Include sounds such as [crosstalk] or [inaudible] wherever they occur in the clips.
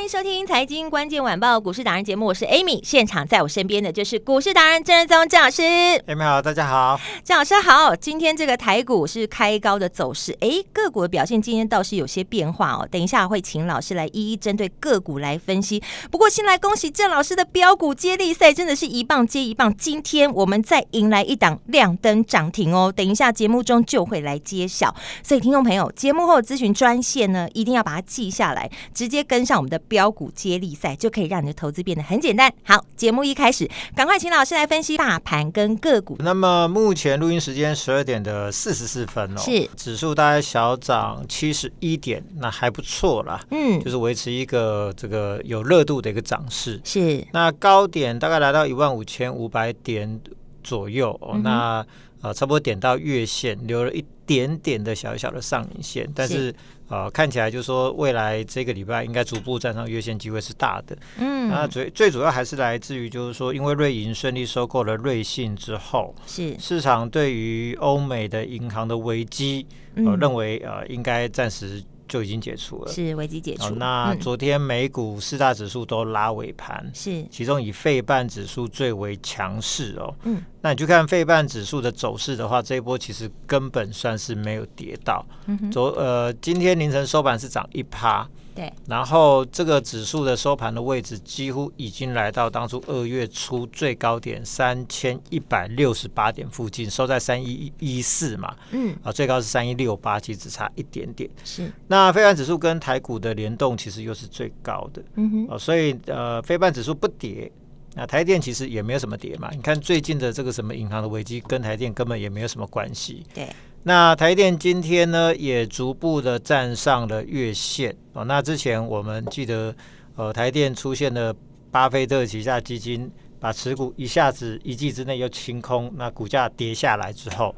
欢迎收听财经关键晚报股市达人节目，我是 Amy，现场在我身边的就是股市达人郑仁宗郑老师。Amy 好，大家好，郑老师好。今天这个台股是开高的走势，哎，个股的表现今天倒是有些变化哦。等一下会请老师来一一针对个股来分析。不过先来恭喜郑老师的标股接力赛，真的是一棒接一棒。今天我们再迎来一档亮灯涨停哦。等一下节目中就会来揭晓。所以听众朋友，节目后咨询专线呢，一定要把它记下来，直接跟上我们的。飙股接力赛就可以让你的投资变得很简单。好，节目一开始，赶快请老师来分析大盘跟个股。那么目前录音时间十二点的四十四分哦，是指数大概小涨七十一点，那还不错啦。嗯，就是维持一个这个有热度的一个涨势。是，那高点大概来到一万五千五百点左右哦。嗯、那呃，差不多点到月线，留了一点点的小小的上影线，但是，是呃，看起来就是说未来这个礼拜应该逐步站上月线机会是大的。嗯，那最最主要还是来自于就是说，因为瑞银顺利收购了瑞信之后，是市场对于欧美的银行的危机，呃，嗯、认为呃应该暂时。就已经解除了，是危机解除。哦，那昨天美股四大指数都拉尾盘，是其中以费半指数最为强势哦。嗯，那你去看费半指数的走势的话，这一波其实根本算是没有跌到。嗯哼，昨呃今天凌晨收盘是涨一趴。对，然后这个指数的收盘的位置几乎已经来到当初二月初最高点三千一百六十八点附近，收在三一一四嘛，嗯，啊，最高是三一六八，其实只差一点点。是，那非半指数跟台股的联动其实又是最高的，嗯哼，啊，所以呃，非半指数不跌，那台电其实也没有什么跌嘛。你看最近的这个什么银行的危机，跟台电根本也没有什么关系。对。那台电今天呢，也逐步的站上了月线哦。那之前我们记得，呃，台电出现了巴菲特旗下基金把持股一下子一季之内又清空，那股价跌下来之后，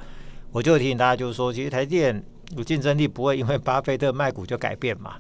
我就提醒大家，就是说，其实台电有竞争力不会因为巴菲特卖股就改变嘛。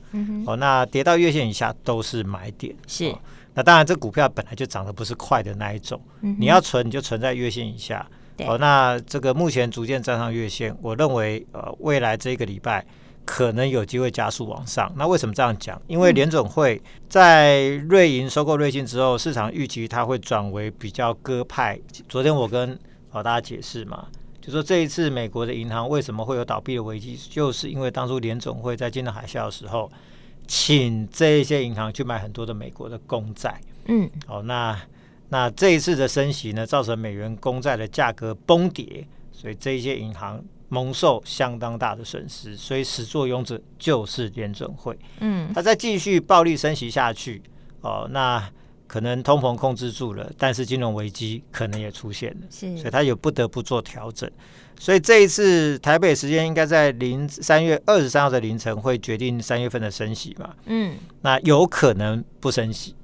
哦，那跌到月线以下都是买点。是。哦，那当然，这股票本来就涨得不是快的那一种。嗯。你要存，你就存在月线以下。哦，那这个目前逐渐站上月线，我认为呃，未来这个礼拜可能有机会加速往上。那为什么这样讲？因为联总会在瑞银收购瑞信之后，市场预期它会转为比较鸽派。昨天我跟老大家解释嘛，就说这一次美国的银行为什么会有倒闭的危机，就是因为当初联总会在金融海啸的时候，请这一些银行去买很多的美国的公债。嗯，哦，那。那这一次的升息呢，造成美元公债的价格崩跌，所以这一些银行蒙受相当大的损失，所以始作俑者就是联准会。嗯，他再继续暴力升息下去，哦，那可能通膨控制住了，但是金融危机可能也出现了，是，所以它有不得不做调整。所以这一次台北时间应该在零三月二十三号的凌晨会决定三月份的升息嘛？嗯，那有可能不升息。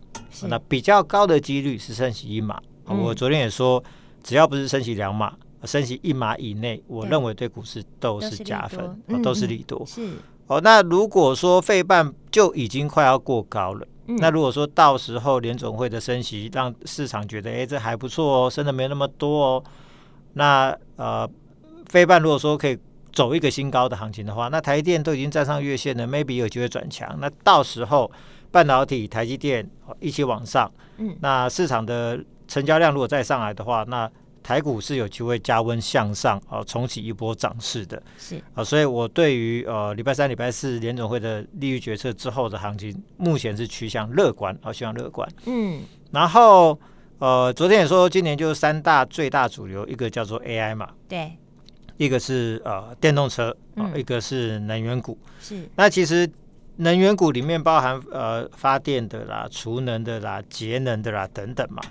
那比较高的几率是升息一码，嗯、我昨天也说，只要不是升息两码，升息一码以内，我认为对股市都是加分，都是利多。是。哦，那如果说费半就已经快要过高了，嗯、那如果说到时候联总会的升息让市场觉得，哎，这还不错哦，升的没那么多哦，那呃，非半如果说可以走一个新高的行情的话，那台电都已经站上月线了，maybe 有机会转强，那到时候。半导体、台积电一起往上，嗯，那市场的成交量如果再上来的话，那台股是有机会加温向上，哦，重启一波涨势的，是。啊，所以我对于呃礼拜三、礼拜四联总会的利率决策之后的行情，目前是趋向乐观，啊，趋向乐观，嗯，然后呃，昨天也说今年就三大最大主流，一个叫做 AI 嘛，对，一个是呃电动车，啊，一个是能源股，是，那其实。能源股里面包含呃发电的啦、储能的啦、节能的啦等等嘛。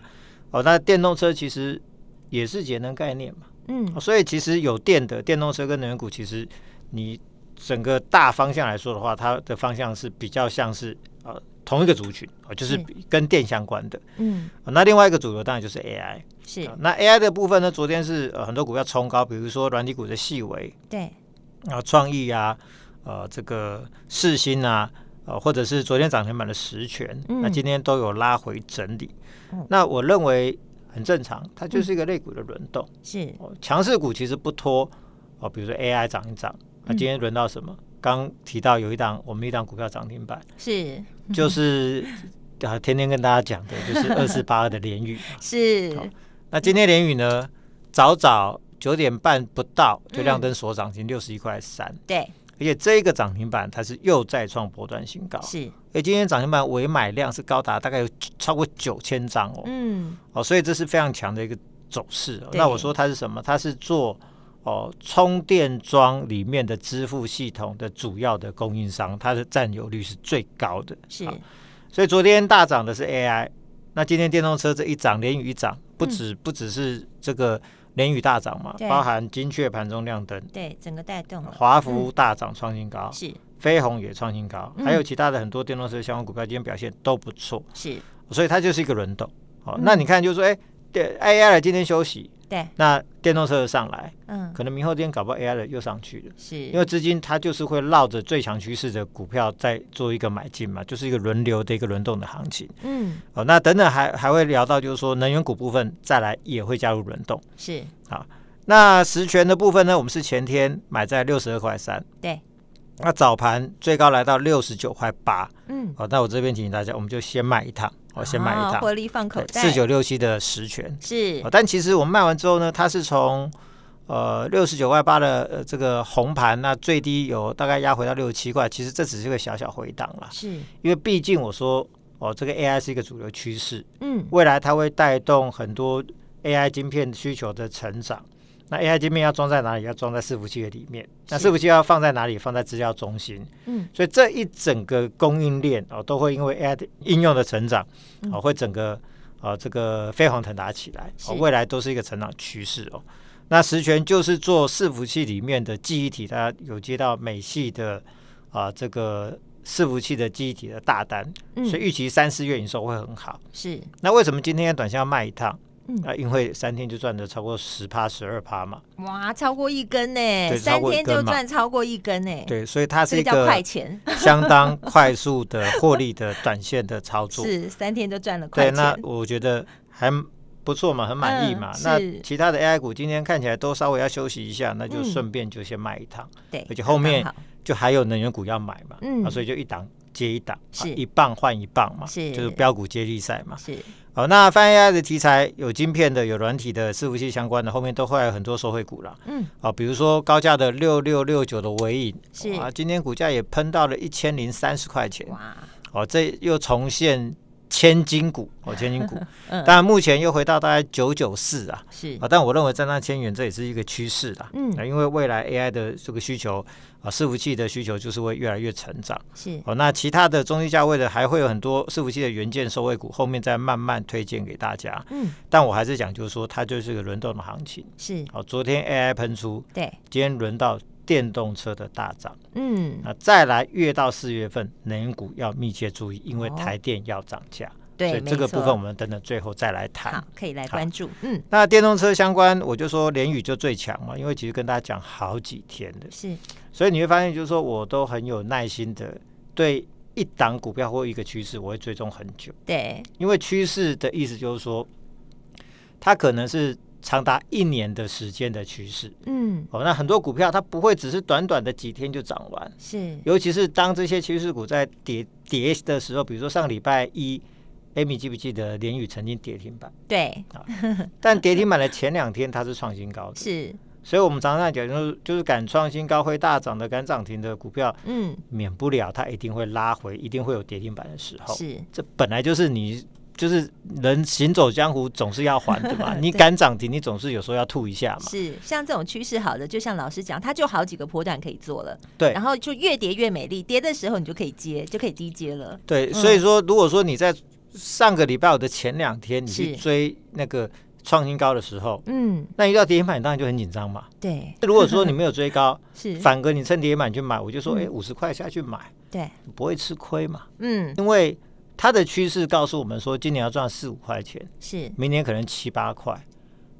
哦，那电动车其实也是节能概念嘛。嗯，所以其实有电的电动车跟能源股，其实你整个大方向来说的话，它的方向是比较像是呃同一个族群哦，就是跟电相关的。嗯，那另外一个主流当然就是 AI。是，那 AI 的部分呢，昨天是呃很多股票冲高，比如说软体股的细微。对。啊，创意啊，呃，这个世新啊，呃，或者是昨天涨停板的实权，嗯、那今天都有拉回整理。嗯、那我认为很正常，它就是一个类股的轮动。是、嗯，强势股其实不拖哦，比如说 AI 涨一涨，那今天轮到什么？刚、嗯、提到有一档，我们一档股票涨停板，是，就是啊，天天跟大家讲的，就是 [laughs] 二四八二的联宇。是，那今天联宇呢，早早。九点半不到就亮灯锁涨停六十一块三，对，而且这一个涨停板它是又再创波段新高，是，而今天涨停板尾买量是高达大概有超过九千张哦，嗯，哦，所以这是非常强的一个走势。那我说它是什么？它是做哦充电桩里面的支付系统的主要的供应商，它的占有率是最高的，是，所以昨天大涨的是 AI，那今天电动车这一涨连雨一涨，不止不只是这个。联宇大涨嘛，包含精确盘中亮灯，对，整个带动了。华孚大涨创新高，是。飞鸿也创新高，嗯、还有其他的很多电动车相关股票今天表现都不错，是，所以它就是一个轮动。好，嗯、那你看就是说，哎、，AI 的今天休息。对，那电动车上来，嗯，可能明后天搞不好 AI 的又上去了，是，因为资金它就是会绕着最强趋势的股票再做一个买进嘛，就是一个轮流的一个轮动的行情，嗯，哦，那等等还还会聊到就是说能源股部分再来也会加入轮动，是，好，那实权的部分呢，我们是前天买在六十二块三，对。那早盘最高来到六十九块八，嗯，哦，那我这边提醒大家，我们就先卖一趟，我先卖一趟，获利放口袋，四九六七的实权。是，但其实我们卖完之后呢，它是从呃六十九块八的呃这个红盘，那最低有大概压回到六十七块，其实这只是一个小小回档了，是。因为毕竟我说哦，这个 AI 是一个主流趋势，嗯，未来它会带动很多 AI 晶片需求的成长。那 AI 界面要装在哪里？要装在伺服器的里面。那伺服器要放在哪里？放在资料中心。嗯，所以这一整个供应链哦，都会因为 AI 的应用的成长，哦，会整个呃这个飞黄腾达起来。哦，未来都是一个成长趋势哦。那实权就是做伺服器里面的记忆体，大家有接到美系的啊这个伺服器的记忆体的大单，所以预期三四月营收会很好。是。那为什么今天短线要卖一趟？啊，因为三天就赚了超过十趴、十二趴嘛。哇，超过一根呢！三天就赚超过一根呢。对，所以它是一个快钱，[laughs] 相当快速的获利的短线的操作。是三天就赚了快钱。对，那我觉得还不错嘛，很满意嘛。那其他的 AI 股今天看起来都稍微要休息一下，那就顺便就先卖一趟。对，而且后面就还有能源股要买嘛。嗯，所以就一档接一档，是一棒换一棒嘛。是，就是标股接力赛嘛。是。好，那泛 AI 的题材有晶片的，有软体的，伺服器相关的，后面都会有很多收惠股了。嗯，好，比如说高价的六六六九的尾影，是啊，今天股价也喷到了一千零三十块钱。哇，哦，这又重现。千金股哦，[laughs] 千金股，当然目前又回到大概九九四啊，是。啊，但我认为在那千元这也是一个趋势啦，嗯，因为未来 AI 的这个需求啊，伺服器的需求就是会越来越成长，是。哦，那其他的中低价位的还会有很多伺服器的元件受惠股，后面再慢慢推荐给大家，嗯，但我还是讲就是说它就是个轮动的行情，是。哦，昨天 AI 喷出，对，今天轮到。电动车的大涨，嗯，那再来越到四月份，能源股要密切注意，因为台电要涨价，对，所以这个部分我们等等最后再来谈，好，可以来关注，嗯，那电动车相关，我就说联宇就最强嘛，因为其实跟大家讲好几天的，是，所以你会发现，就是说我都很有耐心的，对一档股票或一个趋势，我会追踪很久，对，因为趋势的意思就是说，它可能是。长达一年的时间的趋势，嗯，哦，那很多股票它不会只是短短的几天就涨完，是，尤其是当这些趋势股在跌跌的时候，比如说上礼拜一，Amy 记不记得联宇曾经跌停板？对，啊，但跌停板的前两天它是创新高的，是，所以我们常常讲就是就是敢创新高会大涨的敢涨停的股票，嗯，免不了它一定会拉回，一定会有跌停板的时候，是，这本来就是你。就是人行走江湖总是要还的嘛。[laughs] 你敢涨停，你总是有时候要吐一下嘛。是，像这种趋势好的，就像老师讲，它就好几个波段可以做了。对，然后就越跌越美丽，跌的时候你就可以接，就可以低接了。对，所以说如果说你在上个礼拜五的前两天你去追那个创新高的时候，嗯，那遇到跌停板当然就很紧张嘛。对，如果说你没有追高，[laughs] 是反而你趁跌停板去买，我就说，哎，五十块下去买，对，不会吃亏嘛。嗯，因为。它的趋势告诉我们说，今年要赚四五块钱，是明年可能七八块。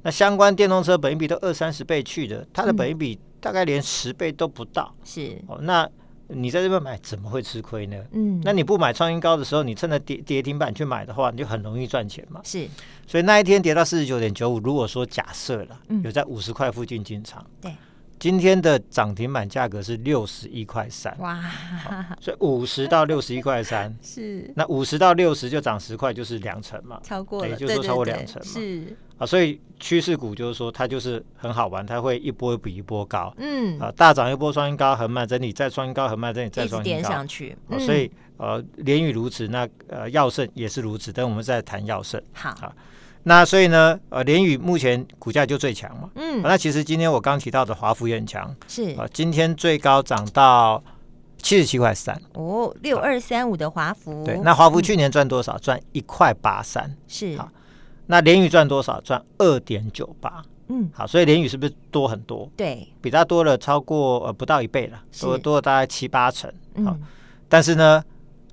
那相关电动车本益比都二三十倍去的，它的本益比大概连十倍都不到。是哦，那你在这边买怎么会吃亏呢？嗯，那你不买创新高的时候，你趁着跌跌停板去买的话，你就很容易赚钱嘛。是，所以那一天跌到四十九点九五，如果说假设了，有在五十块附近进场，对。今天的涨停板价格是六十一块三，哇！所以五十到六十一块三。[laughs] 是，那五十到六十就涨十块，就是两成嘛，超过了，也就是说超过两成嘛，是。啊，所以趋势股就是说它就是很好玩，它会一波比一波高，嗯。啊，大涨一波创新高，横慢整理，再创新高，横慢整理，再创新高。上去，所以呃，联宇如此，那呃，耀盛也是如此，等我们再谈耀盛，好。那所以呢，呃，联宇目前股价就最强嘛。嗯、啊。那其实今天我刚提到的华孚也很强。是。啊，今天最高涨到七十七块三。哦，六二三五的华孚。对。那华孚去年赚多少？赚一块八三。是。好。那联宇赚多少？赚二点九八。嗯。好，所以联宇是不是多很多？对。比它多了超过呃不到一倍了，多多了大概七八成。好。嗯、但是呢？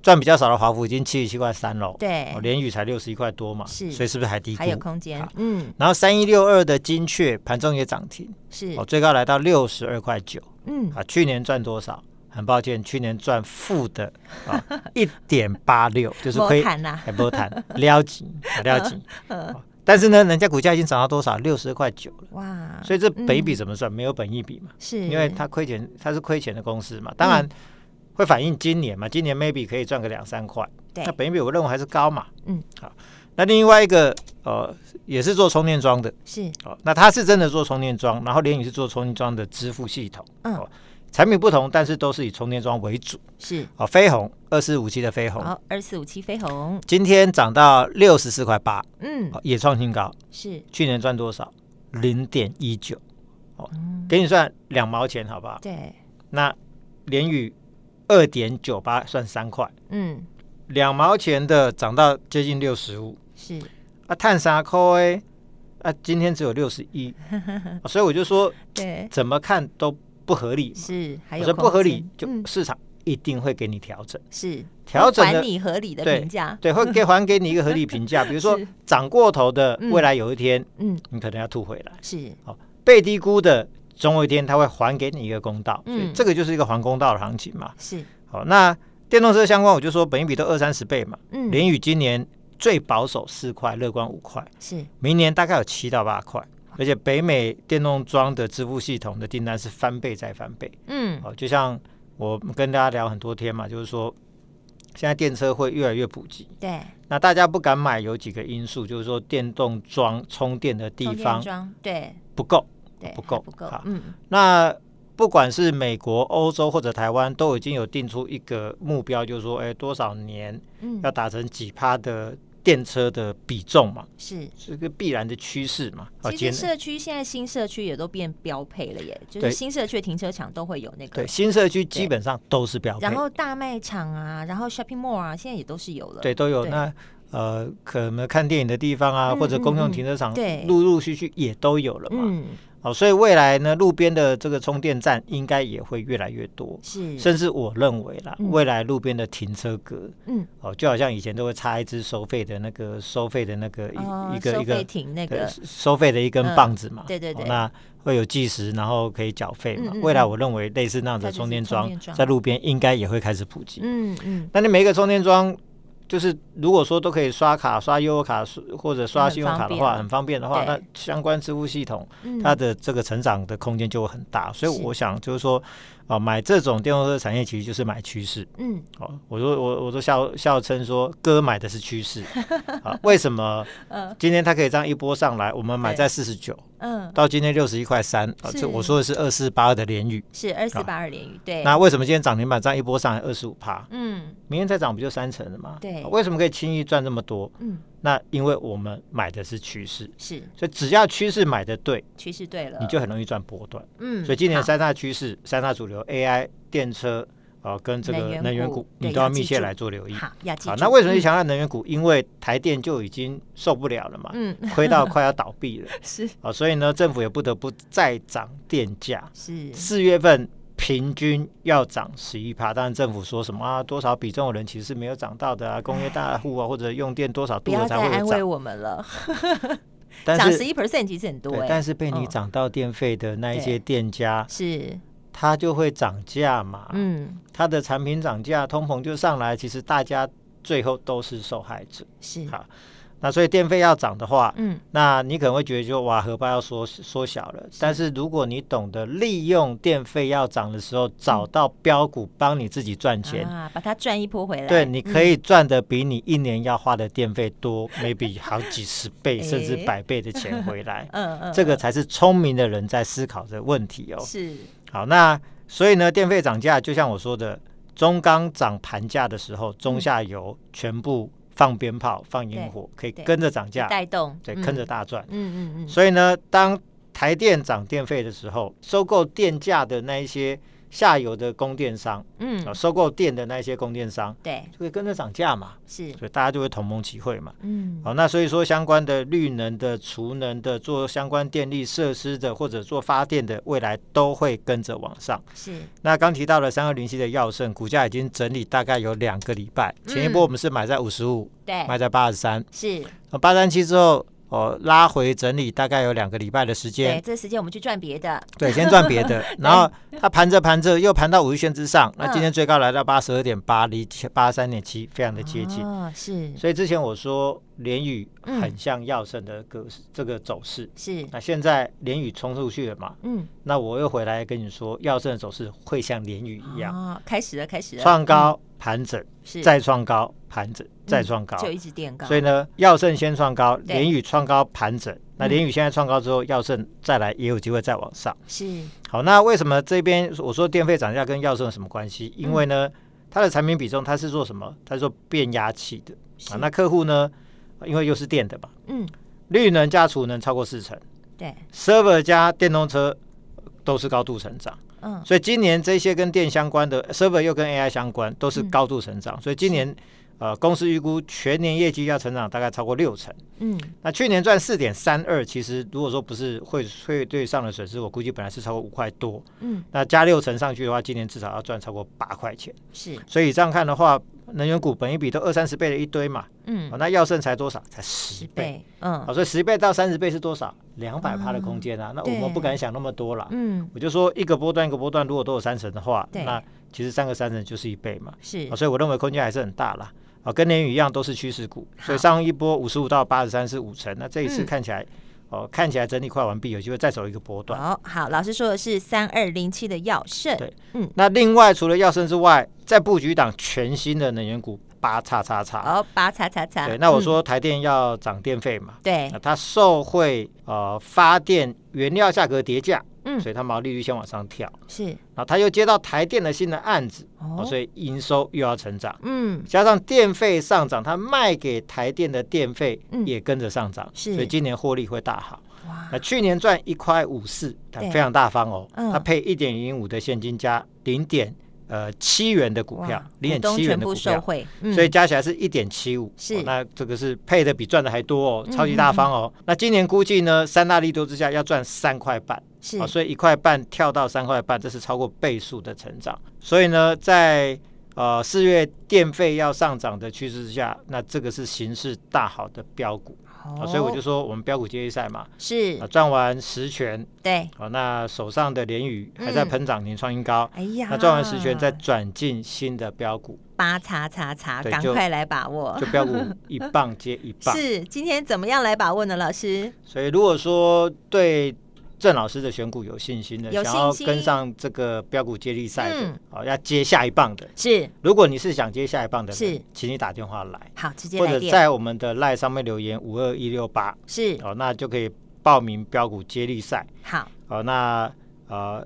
赚比较少的华府已经七十七块三了，对，联宇才六十一块多嘛，是，所以是不是还低估？还有空间，嗯。然后三一六二的精确盘中也涨停，是，哦，最高来到六十二块九，嗯，啊，去年赚多少？很抱歉，去年赚负的啊，[laughs] 一点八六，就是亏，还不谈，撩紧，[laughs] 撩紧，但是呢，人家股价已经涨到多少？六十二块九了，哇，所以这本一比怎么算？没有本一比嘛，是。因为它亏钱，它是亏钱的公司嘛，当然。会反映今年嘛？今年 maybe 可以赚个两三块。对，那本益比我认为还是高嘛。嗯，好。那另外一个呃，也是做充电桩的。是。哦，那他是真的做充电桩，然后联宇是做充电桩的支付系统。嗯。哦，产品不同，但是都是以充电桩为主。是。哦，飞鸿二四五七的飞鸿。好，二四五七飞鸿。今天涨到六十四块八。嗯。也创新高。是。去年赚多少？零点一九。哦，给你算两毛钱，好不好？对。那联宇。二点九八算三块，嗯，两毛钱的涨到接近六十五，是。啊，碳三块，啊，今天只有六十一，[laughs] 所以我就说，对，怎么看都不合理，是，我说不合理，就市场一定会给你调整，是调整还你合理的评价，对，会给还给你一个合理评价，[laughs] 比如说涨过头的，未来有一天，嗯，你可能要吐回来，是，哦，被低估的。总有一天他会还给你一个公道，所以这个就是一个还公道的行情嘛。是，好，那电动车相关，我就说本一比都二三十倍嘛。嗯，联宇今年最保守四块，乐观五块，是，明年大概有七到八块，而且北美电动桩的支付系统的订单是翻倍再翻倍。嗯，好，就像我跟大家聊很多天嘛，就是说现在电车会越来越普及。对，那大家不敢买有几个因素，就是说电动桩充电的地方对不够。不够，不够。嗯，那不管是美国、欧洲或者台湾，都已经有定出一个目标，就是说，哎，多少年要达成几趴的电车的比重嘛？是，是个必然的趋势嘛。其实社区现在新社区也都变标配了耶，就是新社区的停车场都会有那个。对，新社区基本上都是标配。然后大卖场啊，然后 shopping mall 啊，现在也都是有了。对，都有。那呃，可能看电影的地方啊，或者公用停车场，陆陆续续也都有了嘛。嗯。好，所以未来呢，路边的这个充电站应该也会越来越多，是，甚至我认为啦，未来路边的停车格，嗯，哦，就好像以前都会插一支收费的那个收费的那个一个一个停那个收费的一根棒子嘛，对对对，那会有计时，然后可以缴费嘛。未来我认为类似那样的充电桩在路边应该也会开始普及，嗯嗯，那你每一个充电桩。就是如果说都可以刷卡、刷悠游卡或者刷信用卡的话，很方便的话，那相关支付系统它的这个成长的空间就会很大。所以我想就是说。啊，买这种电动车产业其实就是买趋势。嗯，好，我说我我说笑笑称说，哥买的是趋势。[laughs] 啊，为什么？今天它可以这样一波上来，我们买在四十九，嗯，到今天六十一块三。啊，这我说的是二四八二的联宇，是二四八二联宇。对。那为什么今天涨停板这样一波上来二十五趴？嗯，明天再涨不就三成了吗？对。为什么可以轻易赚这么多？嗯，那因为我们买的是趋势，是，所以只要趋势买的对，趋势对了，你就很容易赚波段。嗯，所以今年三大趋势、三大主流 AI、电车。哦，跟这个能源股，你都要密切来做留意。好，那为什么强调能源股？因为台电就已经受不了了嘛，嗯，亏到快要倒闭了。[laughs] 是，啊，所以呢，政府也不得不再涨电价。是，四月份平均要涨十一趴，当然政府说什么啊，多少比重的人其实是没有涨到的啊，工业大户啊，或者用电多少度的才会涨。安慰我们了。[laughs] 但涨十一 percent 其实很多，但是被你涨到电费的那一些店家是。它就会涨价嘛，嗯，它的产品涨价，通膨就上来，其实大家最后都是受害者，是。好，那所以电费要涨的话，嗯，那你可能会觉得就哇，荷包要缩缩小了，但是如果你懂得利用电费要涨的时候，找到标股帮你自己赚钱啊，把它赚一波回来，对，你可以赚的比你一年要花的电费多，maybe 好几十倍甚至百倍的钱回来，[laughs] 嗯嗯，这个才是聪明的人在思考的问题哦，是。好，那所以呢，电费涨价，就像我说的，中钢涨盘价的时候，中下游全部放鞭炮、放烟火，可以跟着涨价，带动，对，跟着大赚。嗯嗯嗯。所以呢，当台电涨电费的时候，收购电价的那一些。下游的供电商，嗯，啊收购电的那些供电商，对，就会跟着涨价嘛，是，所以大家就会同盟齐会嘛，嗯，好，那所以说相关的绿能的、储能的、做相关电力设施的或者做发电的，未来都会跟着往上。是，那刚提到了三二零七的耀盛，股价已经整理大概有两个礼拜，前一波我们是买在五十五，对，卖在八十三，是，八三七之后。哦，拉回整理大概有两个礼拜的时间。对，这时间我们去赚别的。对，先赚别的，[laughs] 然后它盘着盘着又盘到五日线之上，那今天最高来到八十二点八，离八十三点七非常的接近。哦，是。所以之前我说连宇很像耀盛的个这个走势。是。那现在连宇冲出去了嘛？嗯。那我又回来跟你说，药圣的走势会像连宇一样。哦，开始了，开始了。创高盘整，再创高盘整。再创高，就一直垫高，所以呢，耀盛先创高，联宇创高盘整。那联宇现在创高之后，耀盛再来也有机会再往上。是。好，那为什么这边我说电费涨价跟耀盛有什么关系？因为呢，它的产品比重它是做什么？它是做变压器的啊。那客户呢，因为又是电的嘛，嗯，绿能加储能超过四成，对，server 加电动车都是高度成长，嗯，所以今年这些跟电相关的 server 又跟 AI 相关，都是高度成长，所以今年。呃，公司预估全年业绩要成长大概超过六成。嗯，那去年赚四点三二，其实如果说不是汇汇兑上的损失，我估计本来是超过五块多。嗯，那加六成上去的话，今年至少要赚超过八块钱。是，所以这样看的话，能源股本一比都二三十倍的一堆嘛。嗯，那药盛才多少？才十倍。嗯，好，所以十倍到三十倍是多少？两百趴的空间啊。那我们不敢想那么多了。嗯，我就说一个波段一个波段，如果都有三成的话，那其实三个三成就是一倍嘛。是，所以我认为空间还是很大啦。啊，跟联宇一样都是趋势股，所以上一波五十五到八十三是五成，那这一次看起来，哦、嗯，看起来整理快完毕，有机会再走一个波段。好，好，老师说的是三二零七的耀盛，对，嗯，那另外除了耀盛之外，在布局一档全新的能源股八叉叉叉，哦，八叉叉叉，对，那我说台电要涨电费嘛，对、嗯，它受惠呃发电原料价格跌价。嗯，所以它毛利率先往上跳，是，然后它又接到台电的新的案子，哦，所以营收又要成长，嗯，加上电费上涨，它卖给台电的电费也跟着上涨，是，所以今年获利会大好。哇，那去年赚一块五四，非常大方哦，它配一点零五的现金加零点。呃，七元的股票，零点七元的股票，嗯、所以加起来是一点七五。是、哦，那这个是配的比赚的还多哦，超级大方哦。嗯、那今年估计呢，三大利多之下要赚三块半，是、哦，所以一块半跳到三块半，这是超过倍数的成长。所以呢，在呃四月电费要上涨的趋势之下，那这个是形势大好的标股。啊，所以我就说我们标股接力赛嘛，是。啊，赚完十权，对，好，那手上的联宇还在喷涨停创新高，哎呀，那赚完十权再转进新的标股，八叉叉叉，赶快来把握，就标股 [laughs] 一棒接一棒，是，今天怎么样来把握呢，老师？所以如果说对。郑老师的选股有信心的，想要跟上这个标股接力赛的，好，要接下一棒的。是，如果你是想接下一棒的，是，请你打电话来，好，直接或者在我们的 LINE 上面留言五二一六八，是，哦，那就可以报名标股接力赛。好，好，那呃，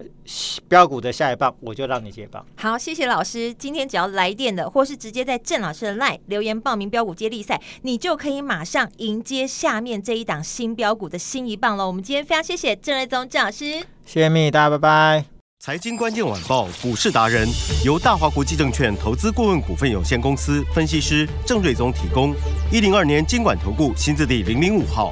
标股的下一棒，我就让你接棒。好，谢谢老师。今天只要来电的，或是直接在郑老师的 LINE 留言报名标股接力赛，你就可以马上迎接下面这一档新标股的新一棒了。我们今天非常谢谢郑瑞宗郑老师，谢谢蜜，大家拜拜。财经关键晚报股市达人由大华国际证券投资顾问股份有限公司分析师郑瑞宗提供。一零二年金管投顾新字第零零五号。